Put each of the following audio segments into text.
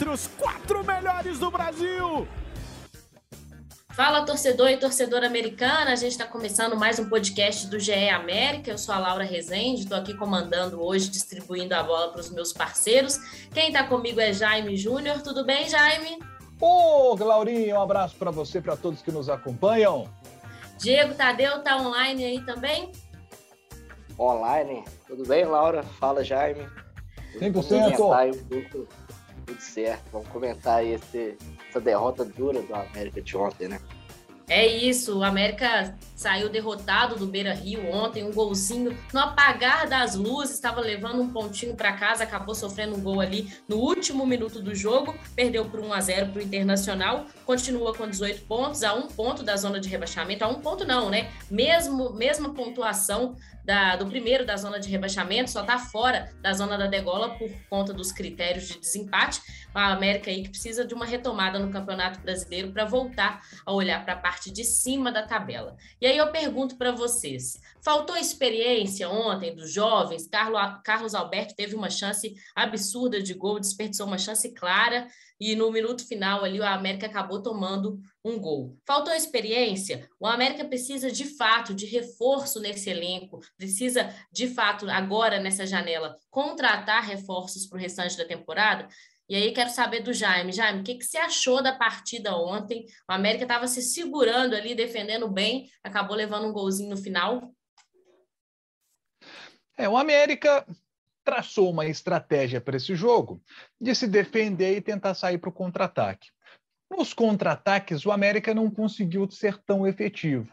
Entre os quatro melhores do Brasil. Fala torcedor e torcedora americana, a gente está começando mais um podcast do GE América. Eu sou a Laura Rezende, estou aqui comandando hoje, distribuindo a bola para os meus parceiros. Quem está comigo é Jaime Júnior. Tudo bem, Jaime? Ô, Laurinha, um abraço para você e para todos que nos acompanham. Diego Tadeu está online aí também? Online. Tudo bem, Laura? Fala, Jaime. 100%. Tudo, tudo certo. Vamos comentar aí esse, essa derrota dura do América de ontem, né? É isso, o América saiu derrotado do Beira Rio ontem, um golzinho no apagar das luzes, estava levando um pontinho para casa, acabou sofrendo um gol ali no último minuto do jogo, perdeu por 1 a 0 para o Internacional, continua com 18 pontos, a um ponto da zona de rebaixamento, a um ponto não, né? Mesmo, mesma pontuação da, do primeiro da zona de rebaixamento, só está fora da zona da degola por conta dos critérios de desempate. A América aí que precisa de uma retomada no Campeonato Brasileiro para voltar a olhar para a parte de cima da tabela. E aí eu pergunto para vocês: faltou experiência ontem dos jovens? Carlos Alberto teve uma chance absurda de gol, desperdiçou uma chance clara e no minuto final ali o América acabou tomando um gol. Faltou experiência? O América precisa de fato de reforço nesse elenco, precisa de fato agora nessa janela contratar reforços para o restante da temporada. E aí quero saber do Jaime. Jaime, o que, que você achou da partida ontem? O América estava se segurando ali, defendendo bem, acabou levando um golzinho no final. É, o América traçou uma estratégia para esse jogo de se defender e tentar sair para o contra-ataque. Nos contra-ataques, o América não conseguiu ser tão efetivo.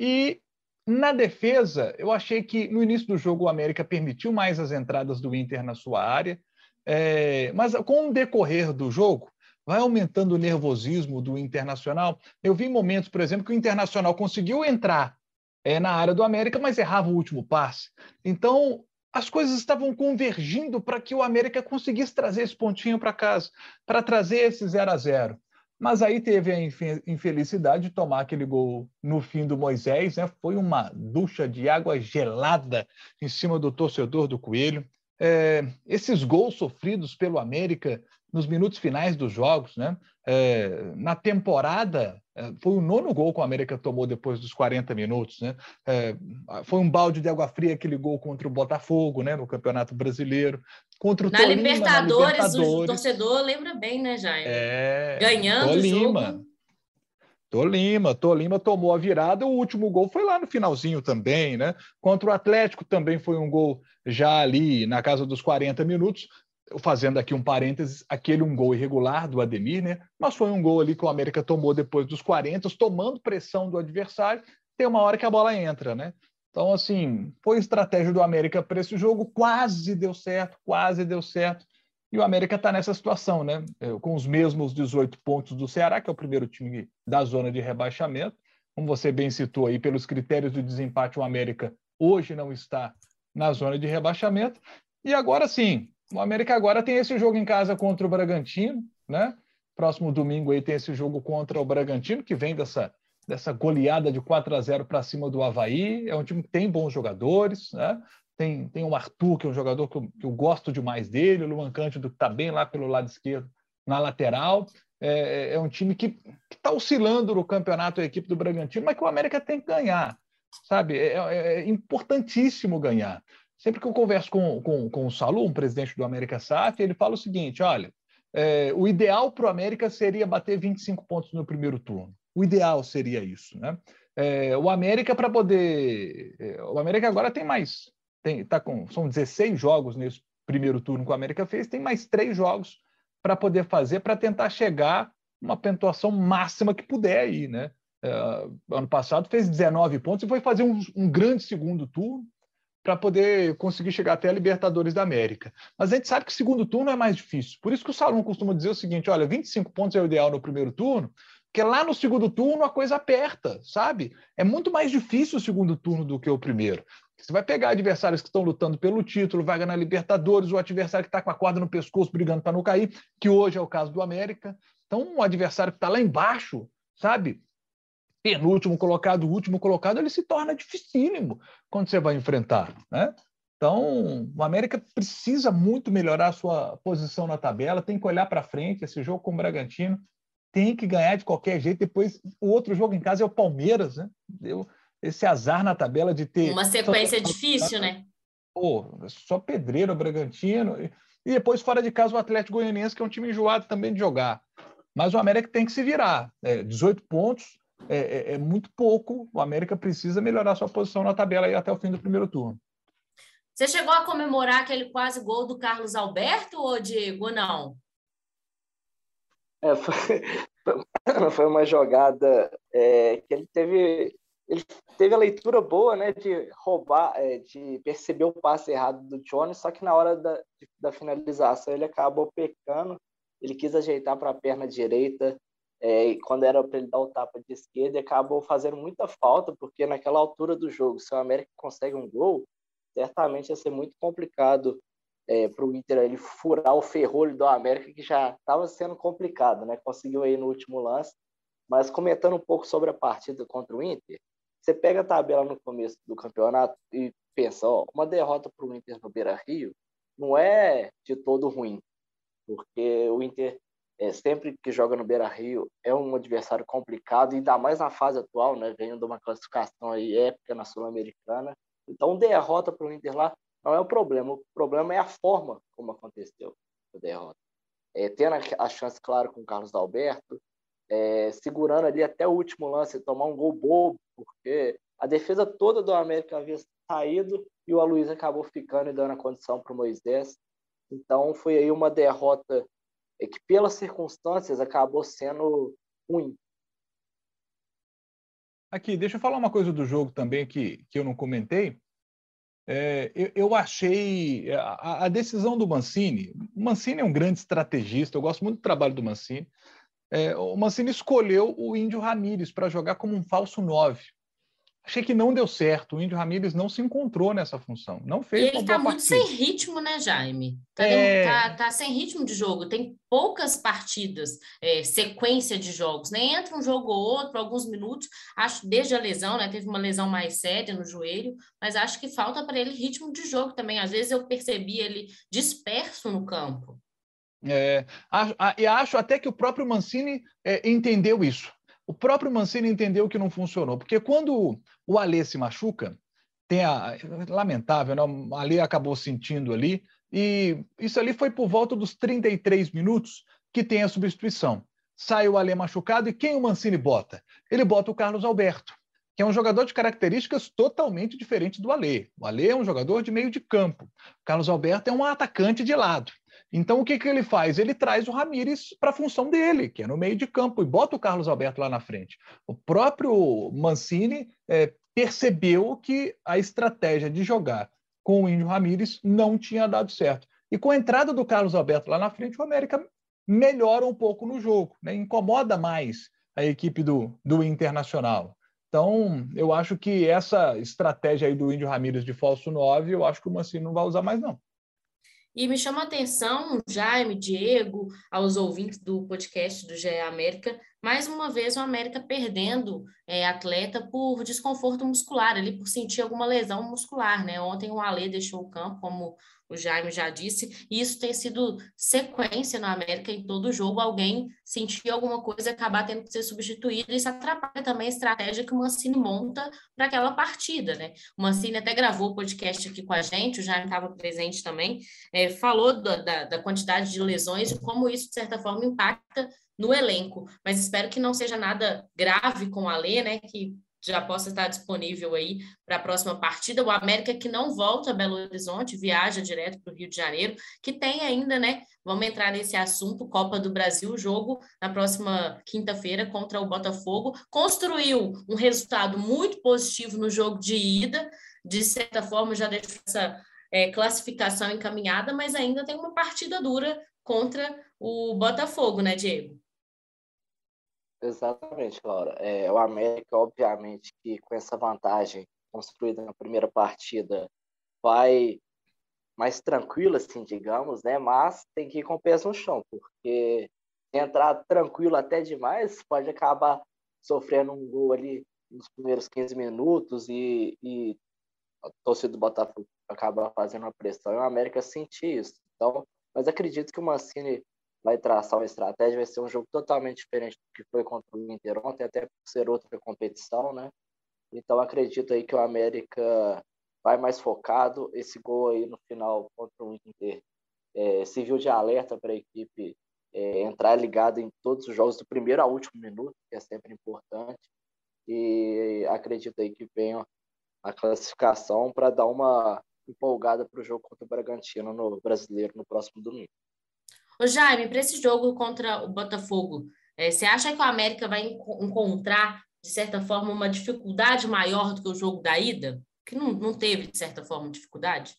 E na defesa, eu achei que no início do jogo o América permitiu mais as entradas do Inter na sua área, é, mas com o decorrer do jogo, vai aumentando o nervosismo do Internacional. Eu vi momentos, por exemplo, que o Internacional conseguiu entrar é, na área do América, mas errava o último passe. Então, as coisas estavam convergindo para que o América conseguisse trazer esse pontinho para casa, para trazer esse 0 a 0 Mas aí teve a infelicidade de tomar aquele gol no fim do Moisés, né? Foi uma ducha de água gelada em cima do torcedor do Coelho. É, esses gols sofridos pelo América nos minutos finais dos jogos, né? É, na temporada, é, foi o nono gol que o América tomou depois dos 40 minutos, né? É, foi um balde de água fria aquele gol contra o Botafogo, né? No Campeonato Brasileiro, contra o na Tolima, Libertadores, na Libertadores, o torcedor lembra bem, né, Jair? É, Ganhando Tolima. o jogo. Tolima, Tolima tomou a virada, o último gol foi lá no finalzinho também, né? Contra o Atlético também foi um gol já ali na casa dos 40 minutos, fazendo aqui um parênteses, aquele um gol irregular do Ademir, né? Mas foi um gol ali que o América tomou depois dos 40, tomando pressão do adversário, tem uma hora que a bola entra, né? Então, assim, foi estratégia do América para esse jogo, quase deu certo, quase deu certo. E o América está nessa situação, né? Com os mesmos 18 pontos do Ceará, que é o primeiro time da zona de rebaixamento. Como você bem citou aí, pelos critérios do desempate, o América hoje não está na zona de rebaixamento. E agora sim, o América agora tem esse jogo em casa contra o Bragantino, né? Próximo domingo aí tem esse jogo contra o Bragantino, que vem dessa, dessa goleada de 4 a 0 para cima do Havaí. É um time que tem bons jogadores, né? Tem, tem o Arthur, que é um jogador que eu, que eu gosto demais dele, o Luan Cândido, que está bem lá pelo lado esquerdo, na lateral. É, é um time que está oscilando no campeonato, a equipe do Bragantino, mas que o América tem que ganhar, sabe? É, é, é importantíssimo ganhar. Sempre que eu converso com, com, com o Salu, um presidente do América SAF, ele fala o seguinte: olha, é, o ideal para o América seria bater 25 pontos no primeiro turno. O ideal seria isso, né? É, o América para poder, é, o América agora tem mais, tem, tá com, são 16 jogos nesse primeiro turno que o América fez, tem mais três jogos para poder fazer para tentar chegar uma pontuação máxima que puder aí, né? É, ano passado fez 19 pontos e foi fazer um, um grande segundo turno para poder conseguir chegar até a Libertadores da América. Mas a gente sabe que o segundo turno é mais difícil. Por isso que o Salão costuma dizer o seguinte: olha, 25 pontos é o ideal no primeiro turno, porque lá no segundo turno a coisa aperta, sabe? É muito mais difícil o segundo turno do que o primeiro. Você vai pegar adversários que estão lutando pelo título, vai ganhar Libertadores, o adversário que está com a corda no pescoço brigando para não cair, que hoje é o caso do América. Então, um adversário que está lá embaixo, sabe? penúltimo colocado, último colocado, ele se torna dificílimo quando você vai enfrentar. Né? Então, o América precisa muito melhorar a sua posição na tabela, tem que olhar para frente. Esse jogo com o Bragantino tem que ganhar de qualquer jeito. Depois, o outro jogo em casa é o Palmeiras, né? Deu esse azar na tabela de ter. Uma sequência só... difícil, né? Pô, só pedreiro, Bragantino. E depois, fora de casa, o Atlético Goianiense, que é um time enjoado também de jogar. Mas o América tem que se virar. É, 18 pontos, é, é, é, muito pouco. O América precisa melhorar sua posição na tabela aí até o fim do primeiro turno. Você chegou a comemorar aquele quase gol do Carlos Alberto ou Diego, não? É, foi, foi uma jogada é, que ele teve ele teve a leitura boa, né, de roubar, é, de perceber o passe errado do Johnny, só que na hora da, da finalização ele acabou pecando, ele quis ajeitar para a perna direita, é, e quando era para ele dar o tapa de esquerda, acabou fazendo muita falta, porque naquela altura do jogo, se o América consegue um gol, certamente ia ser muito complicado é, para o Inter ele furar o ferrolho do América, que já estava sendo complicado, né? Conseguiu aí no último lance. Mas comentando um pouco sobre a partida contra o Inter, você pega a tabela no começo do campeonato e pensa, ó, uma derrota para o Inter no Beira-Rio não é de todo ruim, porque o Inter é, sempre que joga no Beira Rio é um adversário complicado, ainda mais na fase atual, né, ganhando uma classificação aí épica na Sul-Americana. Então, derrota para o Inter lá não é o problema, o problema é a forma como aconteceu a derrota. É, tendo a chance, claro, com o Carlos Alberto, é, segurando ali até o último lance, tomar um gol bobo, porque a defesa toda do América havia saído e o Aloysio acabou ficando e dando a condição para o Moisés. Então, foi aí uma derrota é que pelas circunstâncias acabou sendo ruim. Aqui, deixa eu falar uma coisa do jogo também que, que eu não comentei. É, eu, eu, achei a, a, decisão do Mancini. O Mancini é um grande estrategista, eu gosto muito do trabalho do Mancini. É, o Mancini escolheu o Índio Ramírez para jogar como um falso 9. Achei que não deu certo. O Índio Ramírez não se encontrou nessa função. Não fez. E ele está muito sem ritmo, né, Jaime? Tá, é... tá, tá, sem ritmo de jogo. Tem poucas partidas, é, sequência de jogos. Nem né? entra um jogo ou outro, alguns minutos. Acho desde a lesão, né? Teve uma lesão mais séria no joelho, mas acho que falta para ele ritmo de jogo também. Às vezes eu percebi ele disperso no campo. É, e acho até que o próprio Mancini é, entendeu isso. O próprio Mancini entendeu que não funcionou, porque quando o Alê se machuca, tem a lamentável, né? O Alê acabou sentindo ali e isso ali foi por volta dos 33 minutos que tem a substituição. Sai o Alê machucado e quem o Mancini bota? Ele bota o Carlos Alberto, que é um jogador de características totalmente diferentes do Alê. O Alê é um jogador de meio de campo. O Carlos Alberto é um atacante de lado. Então, o que, que ele faz? Ele traz o Ramires para a função dele, que é no meio de campo, e bota o Carlos Alberto lá na frente. O próprio Mancini é, percebeu que a estratégia de jogar com o Índio Ramires não tinha dado certo. E com a entrada do Carlos Alberto lá na frente, o América melhora um pouco no jogo, né? incomoda mais a equipe do, do Internacional. Então, eu acho que essa estratégia aí do Índio Ramírez de falso 9, eu acho que o Mancini não vai usar mais, não. E me chama a atenção, Jaime, Diego, aos ouvintes do podcast do GE América, mais uma vez o América perdendo é, atleta por desconforto muscular, ali por sentir alguma lesão muscular, né? Ontem o Alê deixou o campo, como o Jaime já disse, e isso tem sido sequência no América em todo jogo, alguém sentir alguma coisa e acabar tendo que ser substituído, isso atrapalha também a estratégia que o Mancini monta para aquela partida, né? O Mancini até gravou o podcast aqui com a gente, o Jaime estava presente também, é, falou da, da, da quantidade de lesões e como isso, de certa forma, impacta no elenco, mas espero que não seja nada grave com a Lê, né, que já possa estar disponível aí para a próxima partida. O América que não volta a Belo Horizonte, viaja direto para o Rio de Janeiro, que tem ainda, né? Vamos entrar nesse assunto, Copa do Brasil, jogo na próxima quinta-feira contra o Botafogo. Construiu um resultado muito positivo no jogo de ida, de certa forma, já deixou essa é, classificação encaminhada, mas ainda tem uma partida dura contra o Botafogo, né, Diego? Exatamente, Laura. É, o América, obviamente, que com essa vantagem construída na primeira partida, vai mais tranquilo, assim, digamos, né? Mas tem que ir com o pés no chão, porque entrar tranquilo até demais pode acabar sofrendo um gol ali nos primeiros 15 minutos e, e a torcida do Botafogo acaba fazendo uma pressão e o América sentir isso. Então, mas acredito que o Mancini vai traçar uma estratégia, vai ser um jogo totalmente diferente do que foi contra o Inter ontem, até por ser outra competição, né? Então acredito aí que o América vai mais focado. Esse gol aí no final contra o Inter é, serviu de alerta para a equipe é, entrar ligada em todos os jogos do primeiro ao último minuto, que é sempre importante. E acredito aí que venha a classificação para dar uma empolgada para o jogo contra o Bragantino no Brasileiro no próximo domingo. Ô Jaime, para esse jogo contra o Botafogo, é, você acha que o América vai encontrar, de certa forma, uma dificuldade maior do que o jogo da ida? Que não, não teve, de certa forma, dificuldade?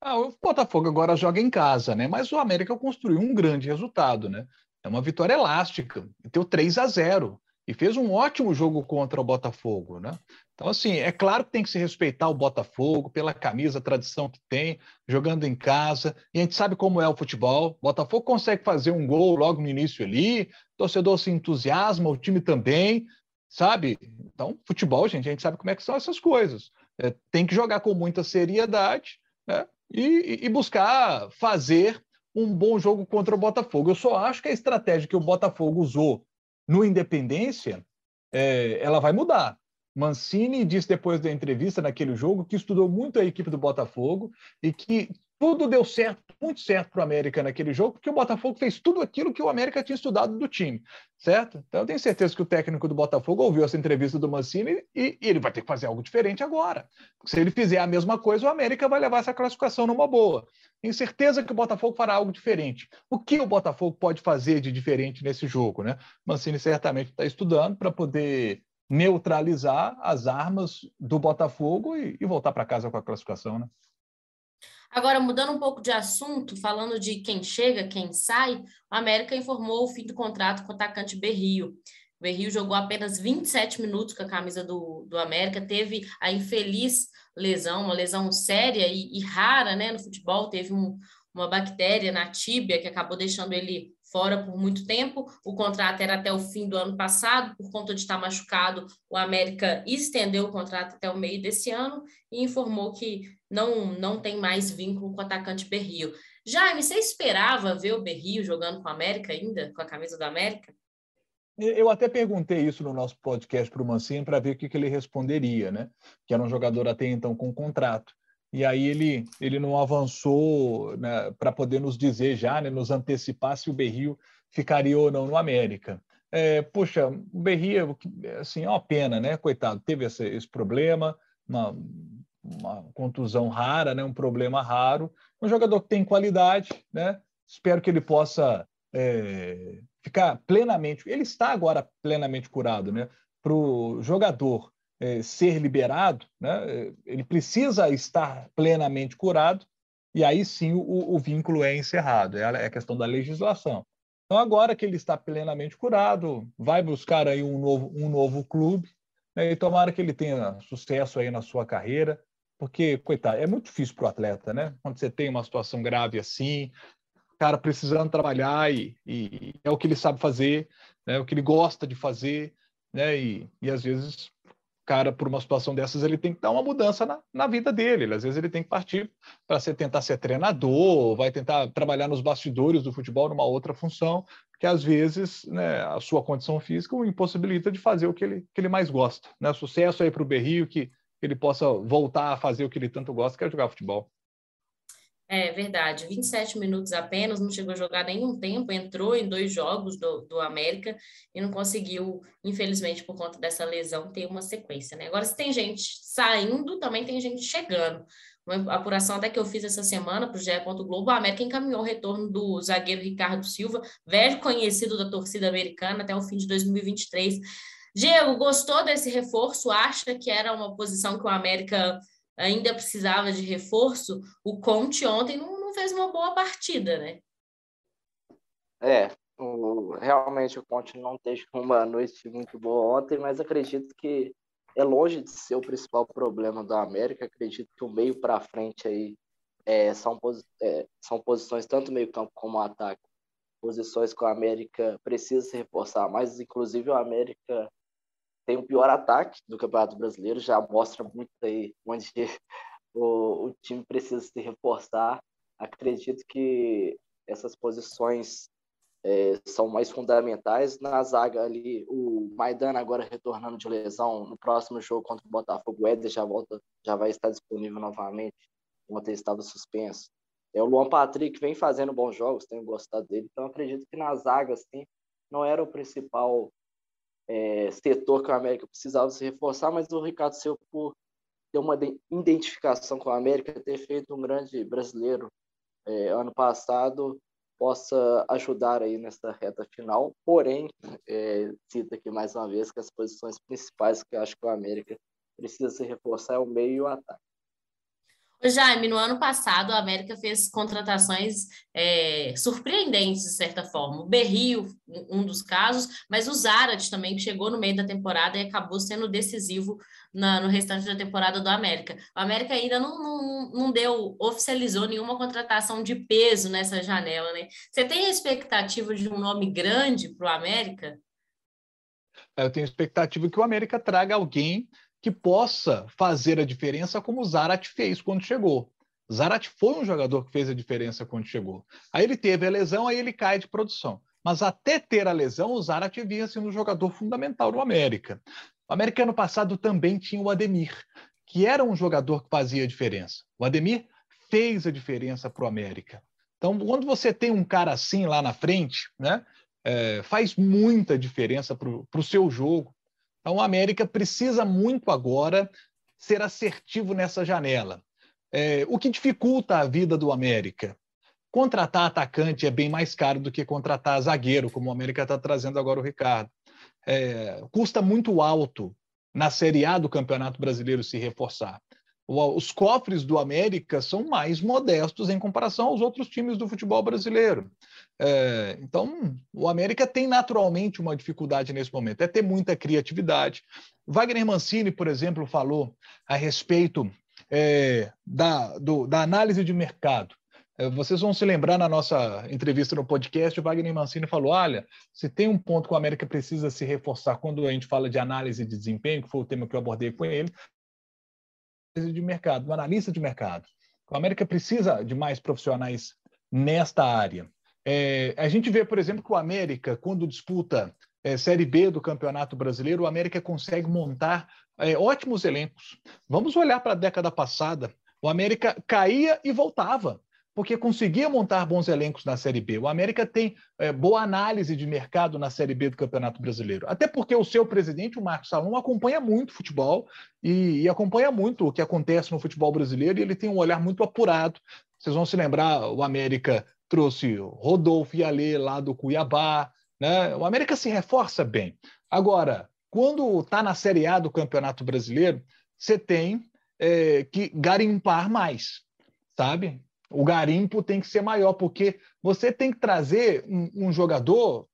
Ah, o Botafogo agora joga em casa, né? Mas o América construiu um grande resultado, né? É uma vitória elástica, deu 3 a 0 e fez um ótimo jogo contra o Botafogo, né? Então, assim, é claro que tem que se respeitar o Botafogo pela camisa, a tradição que tem, jogando em casa. E a gente sabe como é o futebol. O Botafogo consegue fazer um gol logo no início ali, o torcedor se entusiasma, o time também, sabe? Então, futebol, gente, a gente sabe como é que são essas coisas. É, tem que jogar com muita seriedade né? e, e buscar fazer um bom jogo contra o Botafogo. Eu só acho que a estratégia que o Botafogo usou no Independência, é, ela vai mudar. Mancini disse depois da entrevista naquele jogo que estudou muito a equipe do Botafogo e que tudo deu certo, muito certo para o América naquele jogo, porque o Botafogo fez tudo aquilo que o América tinha estudado do time, certo? Então eu tenho certeza que o técnico do Botafogo ouviu essa entrevista do Mancini e, e ele vai ter que fazer algo diferente agora. Se ele fizer a mesma coisa, o América vai levar essa classificação numa boa. Tenho certeza que o Botafogo fará algo diferente. O que o Botafogo pode fazer de diferente nesse jogo, né? Mancini certamente está estudando para poder neutralizar as armas do Botafogo e, e voltar para casa com a classificação, né? Agora, mudando um pouco de assunto, falando de quem chega, quem sai, o América informou o fim do contrato com o atacante Berrio. O Berrio jogou apenas 27 minutos com a camisa do, do América, teve a infeliz lesão, uma lesão séria e, e rara né, no futebol, teve um, uma bactéria na tíbia que acabou deixando ele fora por muito tempo. O contrato era até o fim do ano passado, por conta de estar machucado, o América estendeu o contrato até o meio desse ano e informou que não, não tem mais vínculo com o atacante Berrio. Jaime, você esperava ver o Berrio jogando com o América ainda, com a camisa do América? Eu até perguntei isso no nosso podcast para o Mancini para ver o que, que ele responderia, né? Que era um jogador até então com contrato e aí ele, ele não avançou né, para poder nos dizer já, né, nos antecipar se o Berrio ficaria ou não no América. É, puxa, o Berrio, assim, é uma pena, né? Coitado, teve esse, esse problema, uma, uma contusão rara, né? um problema raro. Um jogador que tem qualidade, né? Espero que ele possa é, ficar plenamente. Ele está agora plenamente curado, né? Para o jogador é, ser liberado, né, ele precisa estar plenamente curado, e aí sim o, o vínculo é encerrado, é a, é a questão da legislação. Então, agora que ele está plenamente curado, vai buscar aí um novo, um novo clube, né, e tomara que ele tenha sucesso aí na sua carreira, porque, coitado, é muito difícil para o atleta, né? Quando você tem uma situação grave assim, cara precisando trabalhar e, e é o que ele sabe fazer, né? É o que ele gosta de fazer, né? E, e às vezes cara, por uma situação dessas, ele tem que dar uma mudança na, na vida dele. Às vezes ele tem que partir para tentar ser treinador, vai tentar trabalhar nos bastidores do futebol numa outra função, que às vezes né, a sua condição física o impossibilita de fazer o que ele, que ele mais gosta. Né? Sucesso aí para o Berrio, que ele possa voltar a fazer o que ele tanto gosta, que é jogar futebol. É verdade, 27 minutos apenas, não chegou a jogar nenhum tempo, entrou em dois jogos do, do América e não conseguiu, infelizmente, por conta dessa lesão, ter uma sequência. Né? Agora, se tem gente saindo, também tem gente chegando. Uma apuração até que eu fiz essa semana para o GE. Globo, a América encaminhou o retorno do zagueiro Ricardo Silva, velho conhecido da torcida americana, até o fim de 2023. Diego, gostou desse reforço? Acha que era uma posição que o América ainda precisava de reforço? O Conte ontem não, não fez uma boa partida, né? É, o, realmente o Conte não teve uma noite muito boa ontem, mas acredito que é longe de ser o principal problema do América. Acredito que o meio para frente aí é, são, é, são posições tanto meio campo como ataque, posições que o América precisa se reforçar mais. Inclusive o América tem o pior ataque do Campeonato Brasileiro, já mostra muito aí onde o, o time precisa se reforçar. Acredito que essas posições é, são mais fundamentais. Na zaga ali, o Maidana agora retornando de lesão no próximo jogo contra o Botafogo, o Éder já volta, já vai estar disponível novamente. Ontem estava suspenso. É, o Luan Patrick vem fazendo bons jogos, tenho gostado dele, então acredito que na zaga assim, não era o principal é, setor que o América precisava se reforçar, mas o Ricardo Seu, por ter uma identificação com o América, ter feito um grande brasileiro é, ano passado, possa ajudar aí nessa reta final. Porém, é, cito aqui mais uma vez que as posições principais que eu acho que o América precisa se reforçar é o meio e o ataque. Jaime, no ano passado, a América fez contratações é, surpreendentes, de certa forma. O Berrio, um dos casos, mas o Zarat também, que chegou no meio da temporada e acabou sendo decisivo na, no restante da temporada do América. O América ainda não, não, não deu, oficializou nenhuma contratação de peso nessa janela, né? Você tem a expectativa de um nome grande para o América? Eu tenho expectativa que o América traga alguém que possa fazer a diferença como o Zarat fez quando chegou. Zarat foi um jogador que fez a diferença quando chegou. Aí ele teve a lesão, aí ele cai de produção. Mas até ter a lesão, o Zarat vinha sendo um jogador fundamental no América. O América ano passado também tinha o Ademir, que era um jogador que fazia a diferença. O Ademir fez a diferença para o América. Então, quando você tem um cara assim lá na frente, né, é, faz muita diferença para o seu jogo. Então, o América precisa muito agora ser assertivo nessa janela. É, o que dificulta a vida do América? Contratar atacante é bem mais caro do que contratar zagueiro, como o América está trazendo agora o Ricardo. É, custa muito alto na Série A do Campeonato Brasileiro se reforçar. Os cofres do América são mais modestos em comparação aos outros times do futebol brasileiro. É, então, o América tem naturalmente uma dificuldade nesse momento, é ter muita criatividade. Wagner Mancini, por exemplo, falou a respeito é, da, do, da análise de mercado. É, vocês vão se lembrar na nossa entrevista no podcast, o Wagner Mancini falou: olha, se tem um ponto que o América precisa se reforçar quando a gente fala de análise de desempenho, que foi o tema que eu abordei com ele, de mercado, um analista de mercado. O América precisa de mais profissionais nesta área. É, a gente vê, por exemplo, que o América, quando disputa é, Série B do Campeonato Brasileiro, o América consegue montar é, ótimos elencos. Vamos olhar para a década passada. O América caía e voltava, porque conseguia montar bons elencos na Série B. O América tem é, boa análise de mercado na Série B do Campeonato Brasileiro. Até porque o seu presidente, o Marcos Salom, acompanha muito futebol e, e acompanha muito o que acontece no futebol brasileiro e ele tem um olhar muito apurado. Vocês vão se lembrar, o América trouxe Rodolfo e Alê lá do Cuiabá. Né? O América se reforça bem. Agora, quando está na Série A do Campeonato Brasileiro, você tem é, que garimpar mais, sabe? O garimpo tem que ser maior, porque você tem que trazer um, um jogador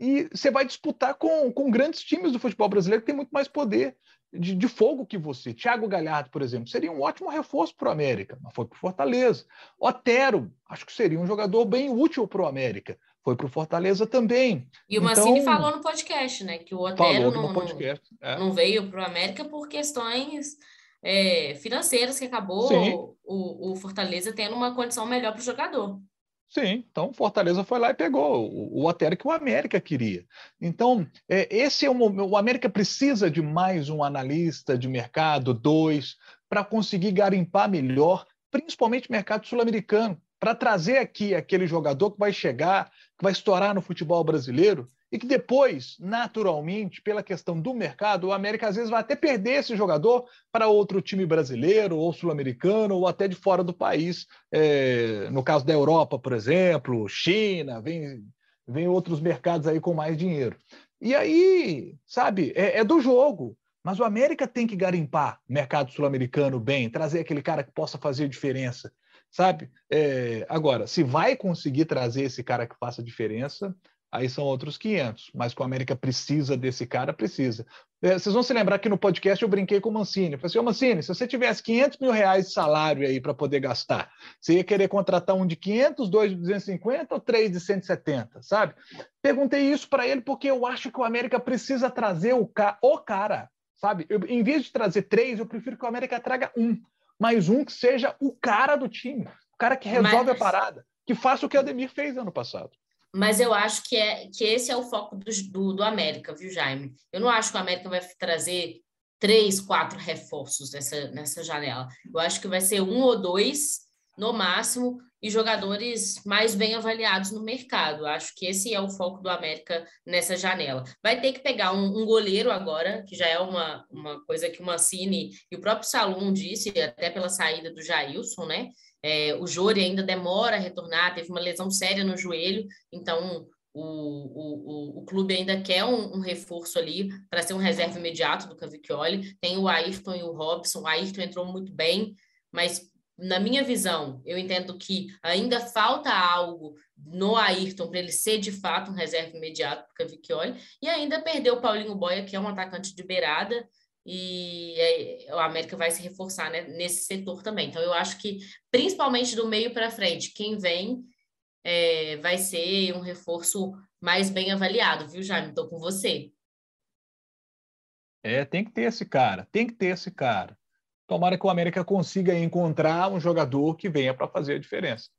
e você vai disputar com, com grandes times do futebol brasileiro que tem muito mais poder de, de, fogo que você. Thiago Galhardo, por exemplo, seria um ótimo reforço para o América, mas foi para o Fortaleza. Otero, acho que seria um jogador bem útil para o América. Foi para o Fortaleza também. E o Mancini então, falou no podcast, né? Que o Otero não, podcast, é. não, veio para o América por questões é, financeiras, que acabou o, o Fortaleza tendo uma condição melhor para o jogador. Sim, então Fortaleza foi lá e pegou o, o Otero que o América queria. Então, é, esse é o O América precisa de mais um analista de mercado, dois, para conseguir garimpar melhor, principalmente mercado sul-americano, para trazer aqui aquele jogador que vai chegar, que vai estourar no futebol brasileiro e que depois, naturalmente, pela questão do mercado, o América às vezes vai até perder esse jogador para outro time brasileiro ou sul-americano ou até de fora do país. É, no caso da Europa, por exemplo, China, vem, vem outros mercados aí com mais dinheiro. E aí, sabe, é, é do jogo. Mas o América tem que garimpar o mercado sul-americano bem, trazer aquele cara que possa fazer diferença, sabe? É, agora, se vai conseguir trazer esse cara que faça diferença, aí são outros 500. Mas que o América precisa desse cara, precisa. É, vocês vão se lembrar que no podcast eu brinquei com o Mancini. Eu falei assim, ô Mancini, se você tivesse 500 mil reais de salário aí para poder gastar, você ia querer contratar um de 500, dois de 250 ou três de 170, sabe? Perguntei isso para ele porque eu acho que o América precisa trazer o, ca o cara, sabe? Eu, em vez de trazer três, eu prefiro que o América traga um, mas um que seja o cara do time, o cara que resolve mas... a parada, que faça o que o Ademir fez ano passado. Mas eu acho que, é, que esse é o foco do, do, do América, viu, Jaime? Eu não acho que o América vai trazer três, quatro reforços nessa, nessa janela. Eu acho que vai ser um ou dois, no máximo, e jogadores mais bem avaliados no mercado. Acho que esse é o foco do América nessa janela. Vai ter que pegar um, um goleiro agora, que já é uma, uma coisa que o Mancini e o próprio Salum disse, até pela saída do Jailson, né? É, o Jori ainda demora a retornar, teve uma lesão séria no joelho, então o, o, o, clube ainda quer um, um reforço ali para ser um reserva imediato do Cavicchioli. Tem o Ayrton e o Robson. O Ayrton entrou muito bem, mas na minha visão, eu entendo que ainda falta algo no Ayrton para ele ser de fato um reserva imediato para o Cavicchioli, e ainda perdeu o Paulinho Boia, que é um atacante de beirada, e o América vai se reforçar né, nesse setor também. Então, eu acho que, principalmente do meio para frente, quem vem é, vai ser um reforço mais bem avaliado, viu, Jaime? Estou com você. É, tem que ter esse cara, tem que ter esse cara. Tomara que o América consiga encontrar um jogador que venha para fazer a diferença.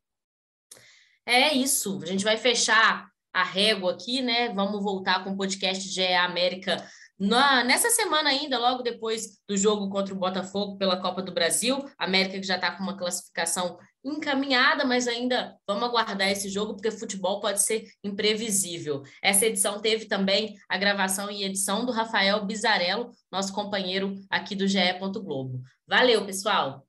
É isso. A gente vai fechar a régua aqui, né? Vamos voltar com o podcast de América na, nessa semana ainda, logo depois do jogo contra o Botafogo pela Copa do Brasil, América que já está com uma classificação encaminhada, mas ainda vamos aguardar esse jogo, porque futebol pode ser imprevisível. Essa edição teve também a gravação e edição do Rafael Bizarello, nosso companheiro aqui do GE. Globo. Valeu, pessoal!